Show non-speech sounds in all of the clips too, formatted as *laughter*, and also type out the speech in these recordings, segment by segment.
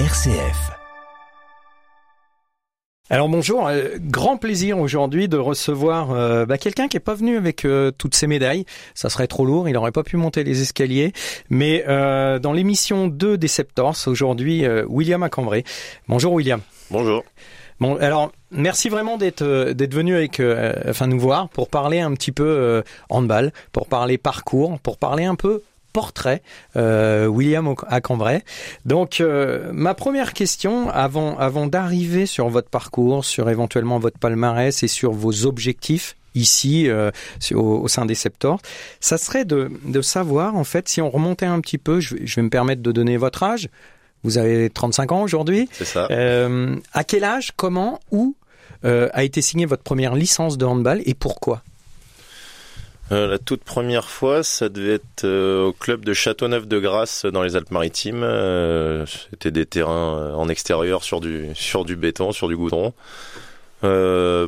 RCF. Alors bonjour, euh, grand plaisir aujourd'hui de recevoir euh, bah, quelqu'un qui est pas venu avec euh, toutes ses médailles. Ça serait trop lourd, il n'aurait pas pu monter les escaliers. Mais dans l'émission 2 des Septors, aujourd'hui, William Acambray. Bonjour William. Bonjour. Bon, alors merci vraiment d'être d'être venu avec, enfin nous voir pour parler un petit peu handball, pour parler parcours, pour parler un peu portrait, euh, William à Cambrai. Donc, euh, ma première question, avant, avant d'arriver sur votre parcours, sur éventuellement votre palmarès et sur vos objectifs ici euh, au, sein des Septors, ça serait de, de savoir, en fait, si on remontait un petit peu, je, je vais me permettre de donner votre âge. Vous avez 35 ans aujourd'hui. C'est ça. À quel âge, comment, où a été signée votre première licence de handball et pourquoi? Euh, la toute première fois, ça devait être euh, au club de Châteauneuf-de-Grasse dans les Alpes-Maritimes. Euh, c'était des terrains en extérieur sur du sur du béton, sur du goudron.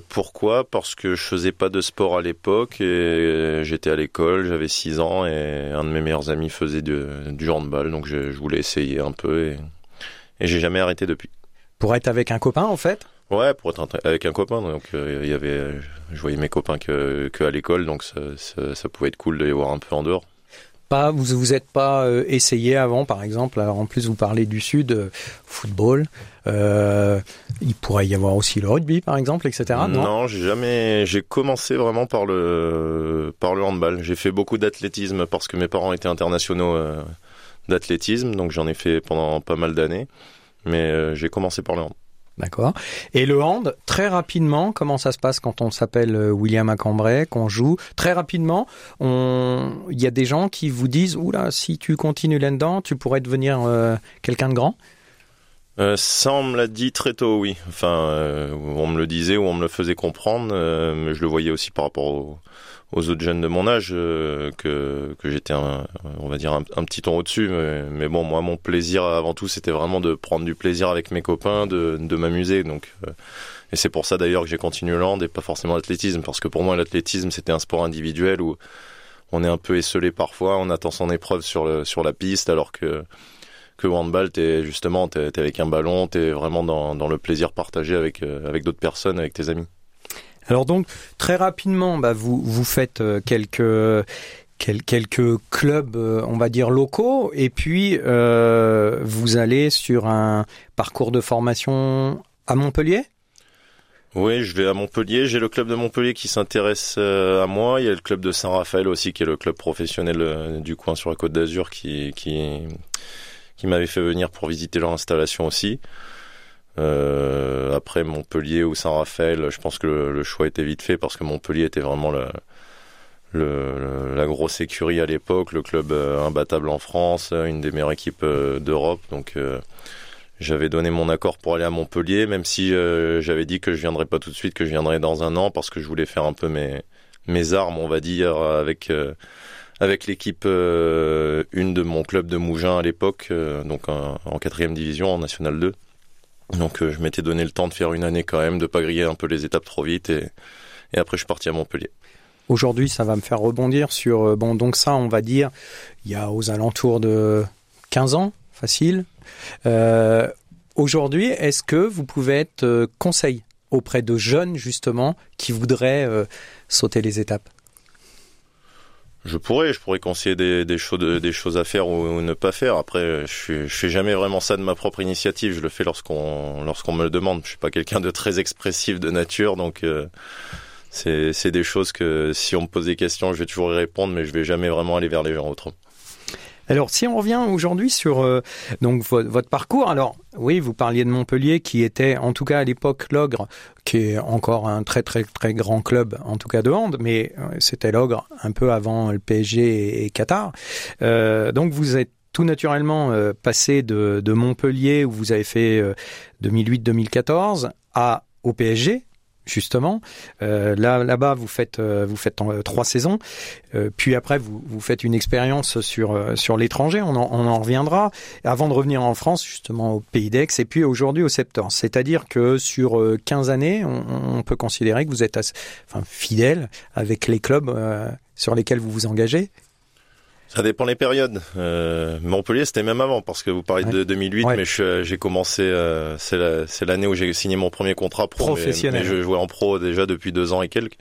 pourquoi? Parce que je faisais pas de sport à l'époque et j'étais à l'école, j'avais 6 ans et un de mes meilleurs amis faisait du, du handball, donc je, voulais essayer un peu et, et j'ai jamais arrêté depuis. Pour être avec un copain en fait? Ouais, pour être avec un copain. Donc, euh, il y avait, je voyais mes copains que, que à l'école, donc ça, ça, ça, pouvait être cool de les voir un peu en dehors. Pas, vous vous êtes pas euh, essayé avant, par exemple. Alors en plus, vous parlez du sud, euh, football. Euh, il pourrait y avoir aussi le rugby, par exemple, etc. Non, non j'ai jamais. J'ai commencé vraiment par le par le handball. J'ai fait beaucoup d'athlétisme parce que mes parents étaient internationaux d'athlétisme, donc j'en ai fait pendant pas mal d'années. Mais j'ai commencé par le handball. D'accord. Et le hand, très rapidement, comment ça se passe quand on s'appelle euh, William Acambray, qu'on joue Très rapidement, il y a des gens qui vous disent, oula, si tu continues là-dedans, tu pourrais devenir euh, quelqu'un de grand? Euh, ça, on me l'a dit très tôt, oui. Enfin, on me le disait ou on me le faisait comprendre, mais je le voyais aussi par rapport aux, autres jeunes de mon âge que, que j'étais, on va dire, un, petit ton au-dessus. Mais, bon, moi, mon plaisir avant tout, c'était vraiment de prendre du plaisir avec mes copains, de, de m'amuser. Donc, et c'est pour ça d'ailleurs que j'ai continué land et pas forcément l'athlétisme, parce que pour moi, l'athlétisme, c'était un sport individuel où on est un peu esselé parfois, on attend son épreuve sur, le, sur la piste, alors que que handball, t'es justement, t'es es avec un ballon, t'es vraiment dans, dans, le plaisir partagé avec euh, avec d'autres personnes, avec tes amis. Alors donc très rapidement, bah, vous vous faites euh, quelques quelques clubs, euh, on va dire locaux, et puis euh, vous allez sur un parcours de formation à Montpellier? Oui, je vais à Montpellier. J'ai le club de Montpellier qui s'intéresse à moi. Il y a le club de Saint-Raphaël aussi, qui est le club professionnel du coin sur la Côte d'Azur, qui, qui qui m'avait fait venir pour visiter leur installation aussi. Euh, après Montpellier ou Saint-Raphaël, je pense que le, choix était vite fait parce que Montpellier était vraiment la grosse écurie à l'époque, le club euh, imbattable en France, une des meilleures équipes euh, d'Europe. Donc j'avais donné mon accord pour aller à Montpellier, même si j'avais dit que je viendrais pas tout de suite, que je viendrais dans un an parce que je voulais faire un peu mes mes armes, on va dire, avec l'équipe une de mon club de Mougins à l'époque, donc en quatrième division, en National 2. Donc euh, je m'étais donné le temps de faire une année quand même, de pas griller un peu les étapes trop vite, et, après je suis parti à Montpellier. Aujourd'hui, ça va me faire rebondir sur bon donc ça, on va dire, il y a aux alentours de 15 ans, facile. Euh, Aujourd'hui, est-ce que vous pouvez être conseil auprès de jeunes justement qui voudraient sauter les étapes? Je pourrais, je pourrais conseiller des, des, choses, des choses à faire ou, ne pas faire. Après, je, je fais jamais vraiment ça de ma propre initiative. Je le fais lorsqu'on lorsqu'on me le demande. Je suis pas quelqu'un de très expressif de nature, donc euh, c'est des choses que si on me pose des questions, je vais toujours y répondre, mais je vais jamais vraiment aller vers les gens. Alors, si on revient aujourd'hui sur euh, donc votre parcours, alors oui, vous parliez de Montpellier, qui était en tout cas à l'époque l'Ogre, qui est encore un très très très grand club, en tout cas de hand, mais euh, c'était l'Ogre un peu avant le PSG et, Qatar. Euh, donc vous êtes tout naturellement passé de, de, Montpellier où vous avez fait 2008-2014 à au PSG justement. Euh, là, là-bas, vous faites, euh, vous faites euh, trois saisons, puis après, vous, faites une expérience sur sur l'étranger. On en, en reviendra. Avant de revenir en France, justement au Pays d'Aix, et puis aujourd'hui au Septembre. C'est-à-dire que sur 15 années, on, peut considérer que vous êtes fidèle avec les clubs sur lesquels vous vous engagez. Ça dépend les périodes. Euh, Montpellier, c'était même avant, parce que vous parlez de 2008, mais j'ai commencé, euh, c'est l'année où j'ai signé mon premier contrat pro. Professionnel. Mais, je jouais en pro déjà depuis deux ans et quelques.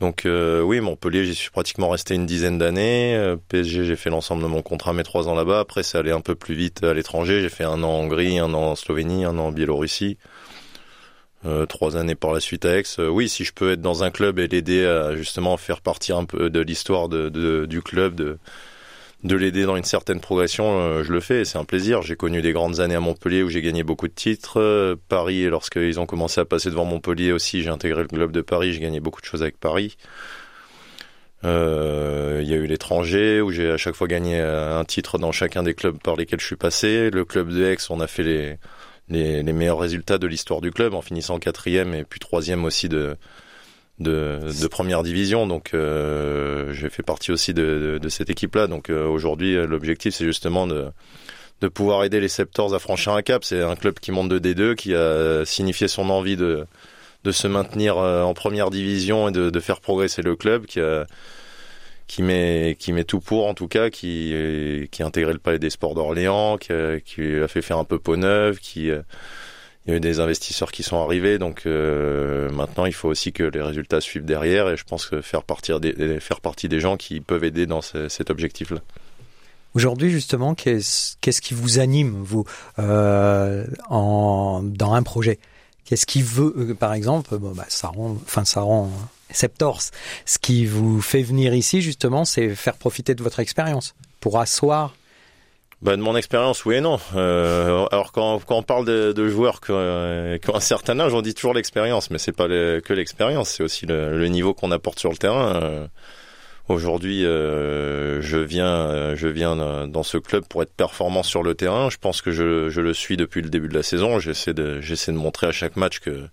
Donc euh, oui, Montpellier, j'y suis pratiquement resté une dizaine d'années. Euh, PSG, j'ai fait l'ensemble de mon contrat, mes trois ans là-bas. Après, ça allait un peu plus vite à l'étranger. J'ai fait un an en Hongrie, un an en Slovénie, un an en Biélorussie. Euh, trois années par la suite à Aix. Euh, oui, si je peux être dans un club et l'aider à justement faire partir un peu de l'histoire du club, de, de l'aider dans une certaine progression, euh, je le fais. C'est un plaisir. J'ai connu des grandes années à Montpellier où j'ai gagné beaucoup de titres. Paris, lorsqu'ils ont commencé à passer devant Montpellier aussi, j'ai intégré le club de Paris. J'ai gagné beaucoup de choses avec Paris. Il y a eu l'étranger où j'ai à chaque fois gagné un titre dans chacun des clubs par lesquels je suis passé. Le club de Aix, on a fait les les, meilleurs résultats de l'histoire du club en finissant quatrième et puis troisième aussi de de, première division. Donc euh, j'ai fait partie aussi de, de, cette équipe-là. Donc euh, aujourd'hui, l'objectif c'est justement de de pouvoir aider les Septors à franchir un cap. C'est un club qui monte de D2, qui a signifié son envie de de se maintenir euh, en première division et de, de faire progresser le club, qui a qui met qui met tout pour en tout cas qui qui a intégré le palais des sports d'Orléans qui a, fait faire un peu peau neuve qui euh, il y a eu des investisseurs qui sont arrivés. Donc euh, maintenant il faut aussi que les résultats suivent derrière. Et je pense que faire partir faire partie des gens qui peuvent aider dans cet objectif là Aujourd'hui, justement, qu'est-ce qu'est-ce qui vous anime, vous, euh, en, dans un projet? Qu'est-ce qui veut, euh, par exemple, bon, bah, ça rend, enfin, ça rend Septors. Ce qui vous fait venir ici, justement, c'est faire profiter de votre expérience pour asseoir. Bah, de mon expérience, oui et non. Euh, alors quand, on parle de, joueurs qui, euh, qui, ont un certain âge, on dit toujours l'expérience, mais c'est pas que l'expérience, c'est aussi le, niveau qu'on apporte sur le terrain. Euh, Aujourd'hui, je viens, je viens dans ce club pour être performant sur le terrain. Je pense que je, le suis depuis le début de la saison. J'essaie de montrer à chaque match que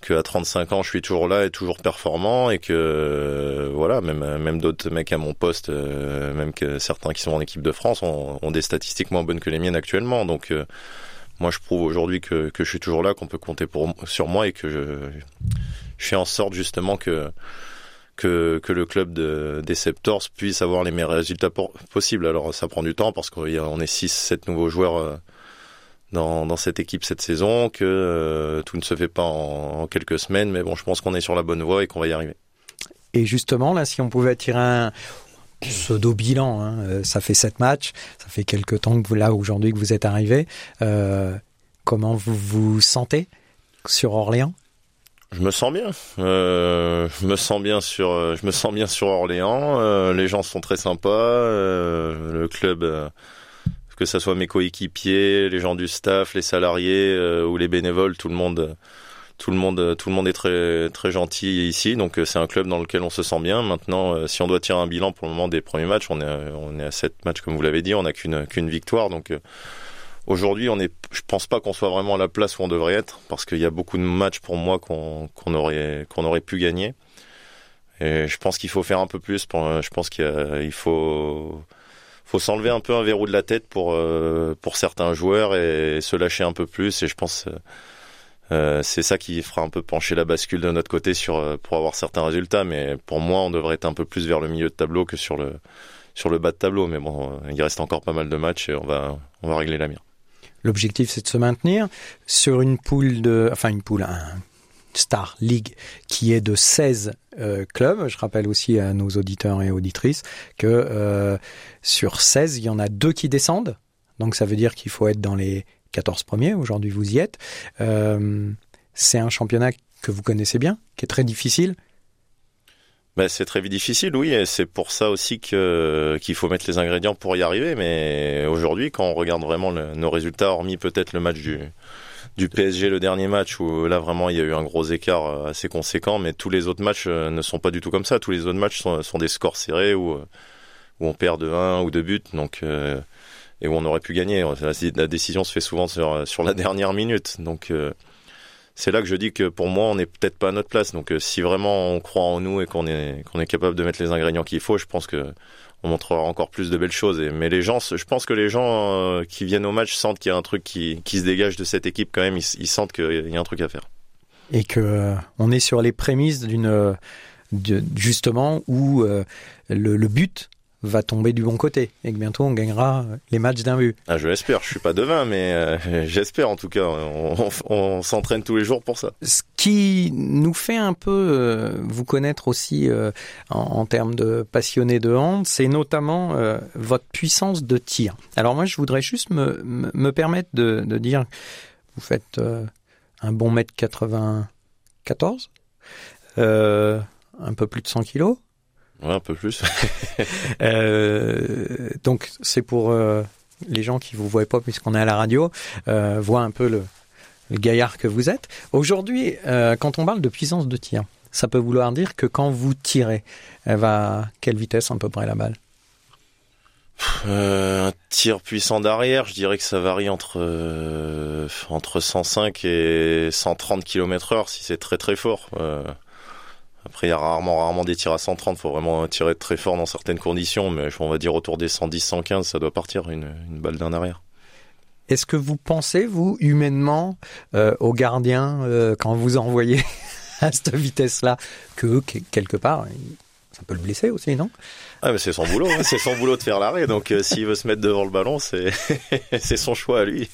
que à 35 ans je suis toujours là et toujours performant et que euh, voilà même même d'autres mecs à mon poste euh, même que certains qui sont en équipe de France ont, des statistiques moins bonnes que les miennes actuellement donc euh, moi je prouve aujourd'hui que, que je suis toujours là qu'on peut compter sur moi et que je, je fais en sorte justement que que, que le club de, des Septors puisse avoir les meilleurs résultats possibles. Alors ça prend du temps parce qu'on est 6 7 nouveaux joueurs dans, dans cette équipe cette saison, que euh, tout ne se fait pas en, quelques semaines, mais bon, je pense qu'on est sur la bonne voie et qu'on va y arriver. Et justement, là, si on pouvait attirer un pseudo bilan, hein, euh, ça fait sept matchs, ça fait quelques temps que vous là aujourd'hui que vous êtes arrivé. Euh, comment vous vous sentez sur Orléans? Je me sens bien. Euh, je me sens bien sur. Je me sens bien sur Orléans. Les gens sont très sympas. Le club que ce soit mes coéquipiers, les gens du staff, les salariés euh, ou les bénévoles, tout le monde, tout le monde, tout le monde est très très gentil ici. Donc euh, c'est un club dans lequel on se sent bien. Maintenant, euh, si on doit tirer un bilan pour le moment des premiers matchs, on est on est à sept matchs comme vous l'avez dit, on n'a qu'une victoire. Donc Aujourd'hui, on est, je pense pas qu'on soit vraiment à la place où on devrait être, parce qu'il y a beaucoup de matchs pour moi qu'on aurait aurait pu gagner. Et je pense qu'il faut faire un peu plus. Je pense qu'il faut faut s'enlever un peu un verrou de la tête pour euh, pour certains joueurs et se lâcher un peu plus. Et je pense euh, euh, c'est ça qui fera un peu pencher la bascule de notre côté sur pour avoir certains résultats. Mais pour moi, on devrait être un peu plus vers le milieu de tableau que sur le sur le bas de tableau. Mais bon, il reste encore pas mal de matchs et on va on va régler la mire. L'objectif, c'est de se maintenir sur une poule de, enfin une poule, un Star League qui est de 16 euh, clubs. Je rappelle aussi à nos auditeurs et auditrices que euh, sur 16, il y en a deux qui descendent. Donc ça veut dire qu'il faut être dans les 14 premiers. Aujourd'hui, vous y êtes. Euh, c'est un championnat que vous connaissez bien, qui est très difficile. Ben, c'est très difficile, oui, et c'est pour ça aussi que qu'il faut mettre les ingrédients pour y arriver. Mais aujourd'hui, quand on regarde vraiment nos résultats, hormis peut-être le match du du PSG le dernier match où là vraiment il y a eu un gros écart euh, assez conséquent, mais tous les autres matchs euh, ne sont pas du tout comme ça. Tous les autres matchs sont, des scores serrés où, euh, on perd de 1 ou de buts, donc et où on aurait pu gagner. La, décision se fait souvent sur, sur la dernière minute, donc c'est là que je dis que pour moi on n'est peut-être pas à notre place. Donc si vraiment on croit en nous et qu'on est qu'on est capable de mettre les ingrédients qu'il faut, je pense que on montrera encore plus de belles choses. Mais les gens, je pense que les gens euh, qui viennent au match sentent qu'il y a un truc qui, se dégage de cette équipe quand même. Ils, sentent qu'il y a un truc à faire. Et que euh, on est sur les prémices d'une justement où euh, le, but va tomber du bon côté et que bientôt on gagnera les matchs d'un but. Ah, je l'espère. Je suis pas devin, mais euh, *laughs* j'espère en tout cas. On, s'entraîne tous les jours pour ça. Ce qui nous fait un peu euh, vous connaître aussi euh, en, termes de passionnés de hand, c'est notamment votre puissance de tir. Alors moi, je voudrais juste me, me permettre de, de dire, vous faites un bon mètre 94, un peu plus de 100 kilos. Ouais, un peu plus. *laughs* euh, donc c'est pour euh, les gens qui vous voient pas puisqu'on est à la radio, euh, voient un peu le, le, gaillard que vous êtes. Aujourd'hui, euh, quand on parle de puissance de tir, ça peut vouloir dire que quand vous tirez, elle va à quelle vitesse à peu près la balle? Un tir puissant d'arrière, je dirais que ça varie entre entre 105 et 130 km heure si c'est très très fort. Après, il y a rarement, rarement des tirs à 130. Il faut vraiment tirer très fort dans certaines conditions. Mais on va dire autour des 110, 115, ça doit partir une, balle d'un arrière. Est-ce que vous pensez, vous, humainement, euh, aux gardiens, euh, quand vous envoyez *laughs* à cette vitesse-là, que quelque part, ça peut le blesser aussi, non? Ah, mais c'est son boulot, hein. c'est son boulot de faire l'arrêt. Donc, euh, s'il veut se mettre devant le ballon, c'est *laughs* c'est son choix à lui.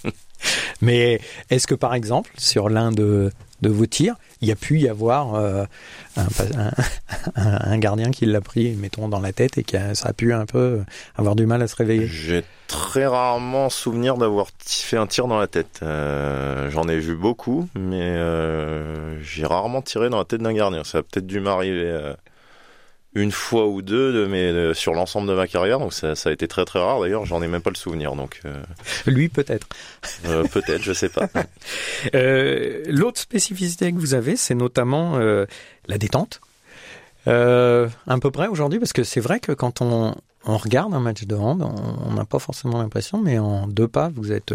Mais est-ce que, par exemple, sur l'un de, de vos tirs, il y a pu y avoir euh, *laughs* un, gardien qui l'a pris, mettons, dans la tête et qui a, ça a pu un peu avoir du mal à se réveiller. J'ai très rarement souvenir d'avoir fait un tir dans la tête. Euh, j'en ai vu beaucoup, mais euh, j'ai rarement tiré dans la tête d'un gardien. Ça a peut-être dû m'arriver une fois ou deux de sur l'ensemble de ma carrière donc ça, ça, a été très très rare. D'ailleurs j'en ai même pas le souvenir donc euh, *laughs* lui peut-être. *laughs* Euh, peut-être je sais pas. *laughs* Euh, l'autre spécificité que vous avez c'est notamment la détente. À peu près aujourd'hui parce que c'est vrai que quand on, on regarde un match de hand on n'a pas forcément l'impression mais en deux pas vous êtes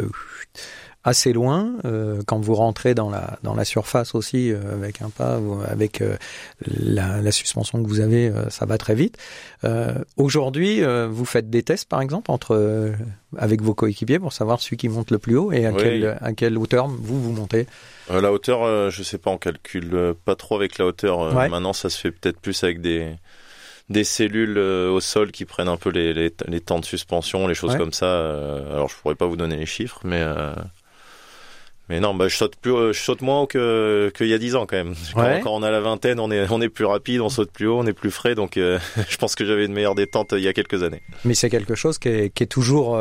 assez loin. Euh, quand vous rentrez dans la dans la surface aussi euh, avec un pas, avec euh, la, la, suspension que vous avez, ça va très vite. Aujourd'hui, vous faites des tests par exemple entre avec vos coéquipiers pour savoir celui qui monte le plus haut et à, quelle, à quelle hauteur vous vous montez? la hauteur, je sais pas, on calcule pas trop avec la hauteur. Maintenant, ça se fait peut-être plus avec des des cellules au sol qui prennent un peu les, les, les temps de suspension, les choses comme ça. alors je pourrais pas vous donner les chiffres, mais mais non, bah, je saute plus, euh, je saute moins que qu'il y a dix ans quand même. Quand, on a la vingtaine, on est on est plus rapide, on saute plus haut, on est plus frais. Donc, euh, *laughs* je pense que j'avais une meilleure détente euh, il y a quelques années. Mais c'est quelque chose qui est, qui est toujours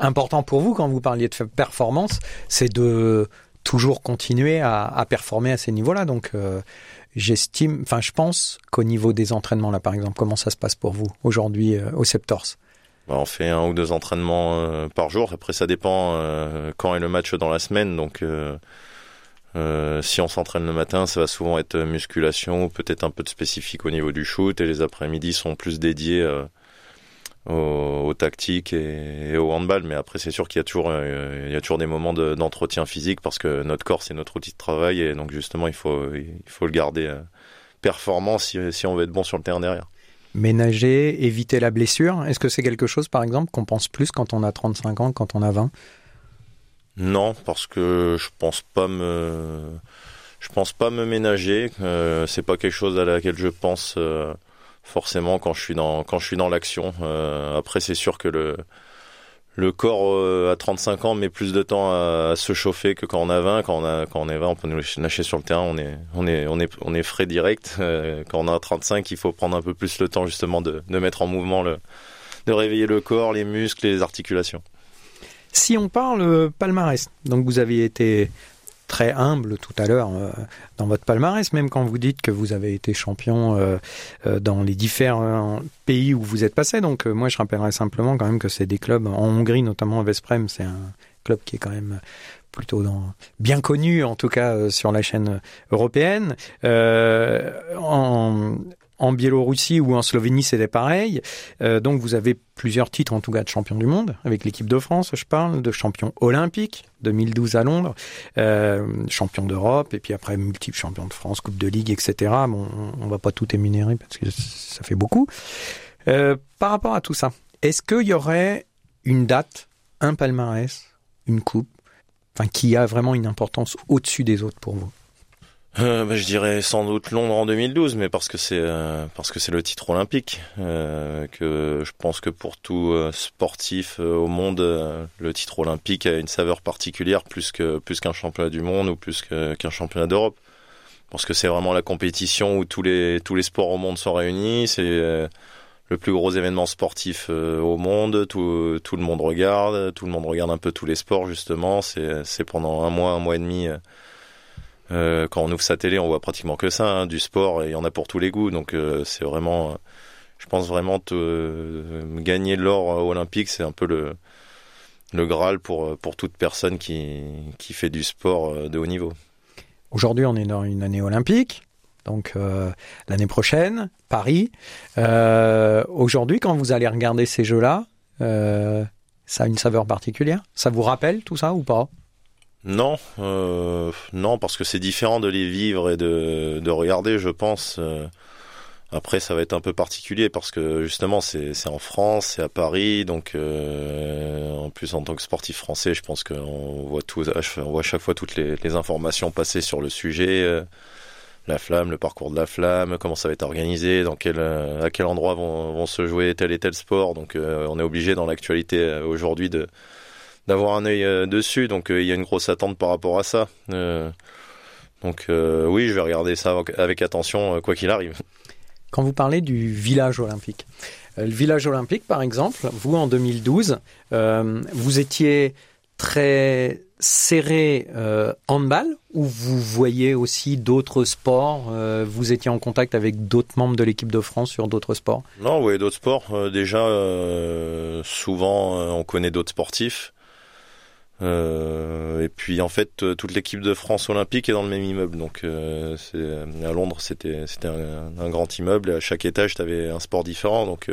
important pour vous quand vous parliez de performance, c'est de toujours continuer à, à, performer à ces niveaux-là. Donc, j'estime, enfin, je pense qu'au niveau des entraînements là, par exemple, comment ça se passe pour vous aujourd'hui au Septors bah, on fait un ou deux entraînements euh, par jour. Après, ça dépend euh, quand est le match dans la semaine. Donc, euh, si on s'entraîne le matin, ça va souvent être musculation, peut-être un peu de spécifique au niveau du shoot. Et les après-midi sont plus dédiés aux, tactiques et, au handball. Mais après, c'est sûr qu'il y a toujours, y a des moments d'entretien physique parce que notre corps, c'est notre outil de travail. Et donc, justement, il faut, il faut le garder performant si, si on veut être bon sur le terrain derrière ménager, éviter la blessure? Est-ce que c'est quelque chose, par exemple, qu'on pense plus quand on a 35 ans, quand on a 20 Non, parce que je pense pas me, pense pas me ménager. Euh, c'est pas quelque chose à laquelle je pense euh, forcément quand je suis dans quand je suis dans l'action. Euh, après, c'est sûr que le le corps euh, à 35 ans met plus de temps à, se chauffer que quand on a 20. Quand on a quand on est 20, on peut lâcher sur le terrain, on est on est on est on est frais direct. Euh, quand on a 35, il faut prendre un peu plus le temps justement de, de mettre en mouvement le de réveiller le corps, les muscles, les articulations. Si on parle palmarès, donc vous avez été très humble tout à l'heure euh, dans votre palmarès, même quand vous dites que vous avez été champion euh, euh, dans les différents pays où vous êtes passé. Donc moi, je rappellerai simplement quand même que c'est des clubs en Hongrie, notamment Vesprem, c'est un club qui est quand même plutôt bien connu en tout cas sur la chaîne européenne. en, en Biélorussie ou en Slovénie, c'était pareil. Euh, donc vous avez plusieurs titres, en tout cas, de champion du monde, avec l'équipe de France, je parle, de champion olympique, 2012 à Londres, euh, champion d'Europe, et puis après multiple champion de France, Coupe de Ligue, etc. Bon, on va pas tout émunérer parce que ça fait beaucoup. Euh, par rapport à tout ça, est-ce qu'il y aurait une date, un palmarès, une coupe, enfin, qui a vraiment une importance au-dessus des autres pour vous? Euh, bah, je dirais sans doute Londres en 2012, mais parce que c'est euh, parce que c'est le titre olympique. Euh, que je pense que pour tout sportif au monde, le titre olympique a une saveur particulière plus que plus qu'un championnat du monde ou plus qu'un championnat d'Europe. Parce que c'est vraiment la compétition où tous les tous les sports au monde sont réunis. C'est le plus gros événement sportif au monde. Tout tout le monde regarde, tout le monde regarde un peu tous les sports justement. C'est c'est pendant un mois, un mois et demi euh, quand on ouvre sa télé, on voit pratiquement que ça, hein, du sport, et il y en a pour tous les goûts. Donc euh, c'est vraiment, je pense vraiment te, euh, gagner l'or olympique, c'est un peu le, le Graal pour, pour toute personne qui, qui fait du sport de haut niveau. Aujourd'hui, on est dans une année olympique. Donc l'année prochaine, Paris. Aujourd'hui, quand vous allez regarder ces jeux-là, ça a une saveur particulière? Ça vous rappelle tout ça ou pas? Non, euh, non, parce que c'est différent de les vivre et de, de regarder, je pense. Euh. Après, ça va être un peu particulier parce que justement, c'est en France, c'est à Paris, donc euh, en plus en tant que sportif français, je pense qu'on voit tout, on voit chaque fois toutes les, informations passer sur le sujet, euh, la flamme, le parcours de la flamme, comment ça va être organisé, dans quel, à quel endroit vont, vont se jouer tel et tel sport. Donc, on est obligé dans l'actualité aujourd'hui de d'avoir un œil euh, dessus. Donc euh, il y a une grosse attente par rapport à ça. Euh, donc oui, je vais regarder ça avec attention, quoi qu'il arrive. Quand vous parlez du village olympique, le village olympique, par exemple, vous en 2012, vous étiez très serré handball ou vous voyez aussi d'autres sports Vous étiez en contact avec d'autres membres de l'équipe de France sur d'autres sports? Non, oui, d'autres sports. déjà, souvent, on connaît d'autres sportifs. Euh, et puis en fait, euh, toute l'équipe de France olympique est dans le même immeuble. Donc euh, à Londres, c'était un, grand immeuble et à chaque étage, tu avais un sport différent. Donc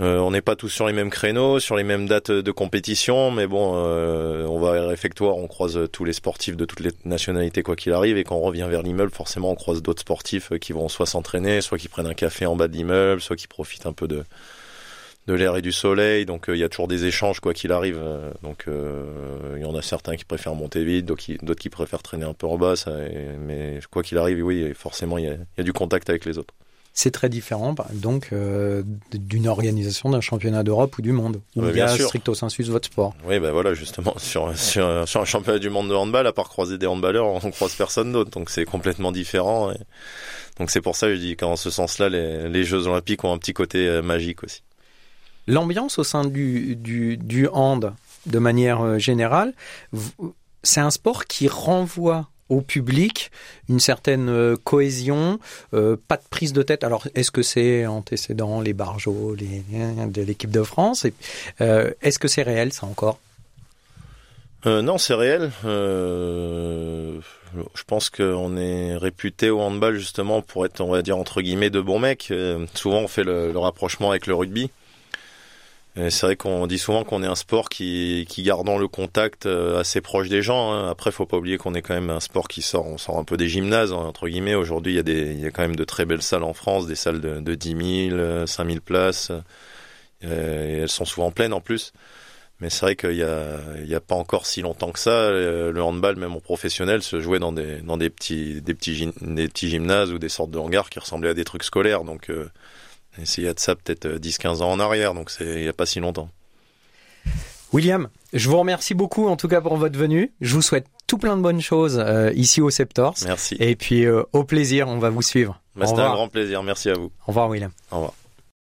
on n'est pas tous sur les mêmes créneaux, sur les mêmes dates de compétition, mais bon, on va à réfectoire, on croise tous les sportifs de toutes les nationalités quoi qu'il arrive, et quand on revient vers l'immeuble, forcément, on croise d'autres sportifs qui vont soit s'entraîner, soit qui prennent un café en bas de l'immeuble, soit qui profitent un peu de de l'air et du soleil, donc euh, il y a toujours des échanges quoi qu'il arrive. Euh, donc euh, il y en a certains qui préfèrent monter vite, d'autres qui, préfèrent traîner un peu en bas. mais quoi qu'il arrive, oui, forcément il y, a, du contact avec les autres. C'est très différent, donc, d'une organisation d'un championnat d'Europe ou du monde, où il y a stricto sensu votre sport. Oui, ben voilà, justement, *laughs* sur, sur, un championnat du monde de handball, à part croiser des handballeurs, on croise personne d'autre, donc c'est complètement différent. Donc c'est pour ça que je dis qu'en ce sens-là, les, les Jeux Olympiques ont un petit côté magique aussi. L'ambiance au sein du, du, hand, de manière euh, générale, c'est un sport qui renvoie au public une certaine euh, cohésion, euh, pas de prise de tête. Alors, est-ce que c'est antécédent, les barjots, les, de l'équipe de France? Est-ce que c'est réel, ça encore? Non, c'est réel. je pense qu'on est réputé au handball justement pour être, on va dire, entre guillemets, de bons mecs. souvent, on fait le rapprochement avec le rugby. C'est vrai qu'on dit souvent qu'on est un sport qui, qui gardant le contact euh, assez proche des gens. Hein. Après, faut pas oublier qu'on est quand même un sport qui sort, on sort un peu des gymnases entre guillemets. Aujourd'hui, il y a des, quand même de très belles salles en France, des salles de, de 10 000, 5 000 places. Euh, elles sont souvent pleines en plus. Mais c'est vrai qu'il y a, pas encore si longtemps que ça, euh, le handball, même en professionnel, se jouait dans des, petits, des gymnases ou des sortes de hangars qui ressemblaient à des trucs scolaires. Donc, il y a de ça peut-être 10-15 euh, ans en arrière, donc c'est il n'y a pas si longtemps. William, je vous remercie beaucoup en tout cas pour votre venue. Je vous souhaite tout plein de bonnes choses euh, ici au Septors. Merci. Et puis euh, au plaisir, on va vous suivre. Bah, C'était un grand plaisir, merci à vous. Au revoir William. Au revoir.